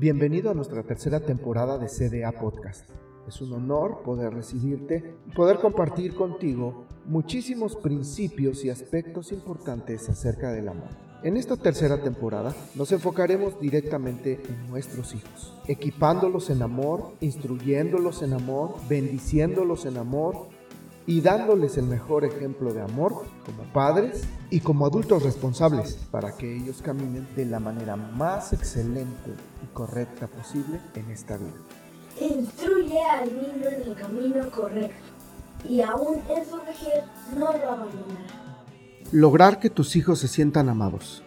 Bienvenido a nuestra tercera temporada de CDA Podcast. Es un honor poder recibirte y poder compartir contigo muchísimos principios y aspectos importantes acerca del amor. En esta tercera temporada nos enfocaremos directamente en nuestros hijos, equipándolos en amor, instruyéndolos en amor, bendiciéndolos en amor y dándoles el mejor ejemplo de amor como padres y como adultos responsables para que ellos caminen de la manera más excelente y correcta posible en esta vida. Instruye al niño en el camino correcto y aún en su vejez no lo abandonará. Lograr que tus hijos se sientan amados.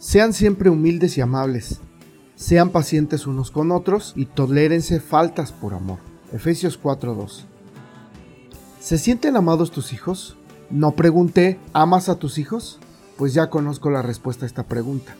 Sean siempre humildes y amables. Sean pacientes unos con otros y tolérense faltas por amor. Efesios 4:2 ¿Se sienten amados tus hijos? No pregunté, ¿amas a tus hijos? Pues ya conozco la respuesta a esta pregunta.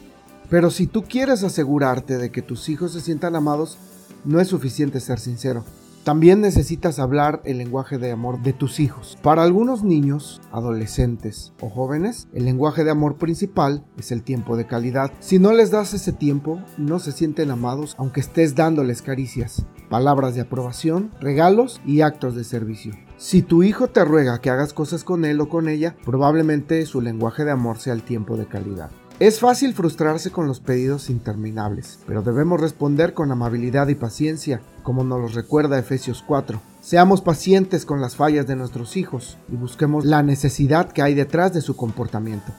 Pero si tú quieres asegurarte de que tus hijos se sientan amados, no es suficiente ser sincero. También necesitas hablar el lenguaje de amor de tus hijos. Para algunos niños, adolescentes o jóvenes, el lenguaje de amor principal es el tiempo de calidad. Si no les das ese tiempo, no se sienten amados aunque estés dándoles caricias, palabras de aprobación, regalos y actos de servicio. Si tu hijo te ruega que hagas cosas con él o con ella, probablemente su lenguaje de amor sea el tiempo de calidad. Es fácil frustrarse con los pedidos interminables, pero debemos responder con amabilidad y paciencia, como nos lo recuerda Efesios 4. Seamos pacientes con las fallas de nuestros hijos y busquemos la necesidad que hay detrás de su comportamiento.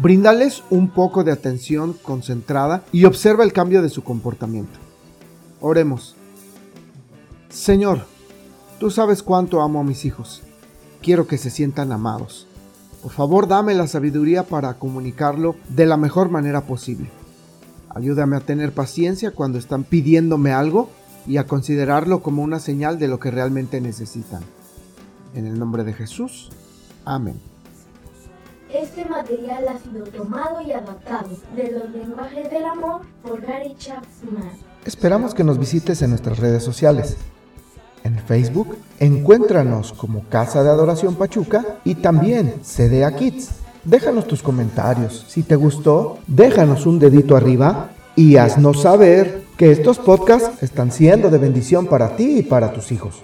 Bríndales un poco de atención concentrada y observa el cambio de su comportamiento. Oremos. Señor, tú sabes cuánto amo a mis hijos. Quiero que se sientan amados. Por favor, dame la sabiduría para comunicarlo de la mejor manera posible. Ayúdame a tener paciencia cuando están pidiéndome algo y a considerarlo como una señal de lo que realmente necesitan. En el nombre de Jesús. Amén. Este material ha sido tomado y adaptado de los lenguajes del amor por Gary Chapman. Esperamos que nos visites en nuestras redes sociales Facebook, encuéntranos como Casa de Adoración Pachuca y también CDA Kids. Déjanos tus comentarios. Si te gustó, déjanos un dedito arriba y haznos saber que estos podcasts están siendo de bendición para ti y para tus hijos.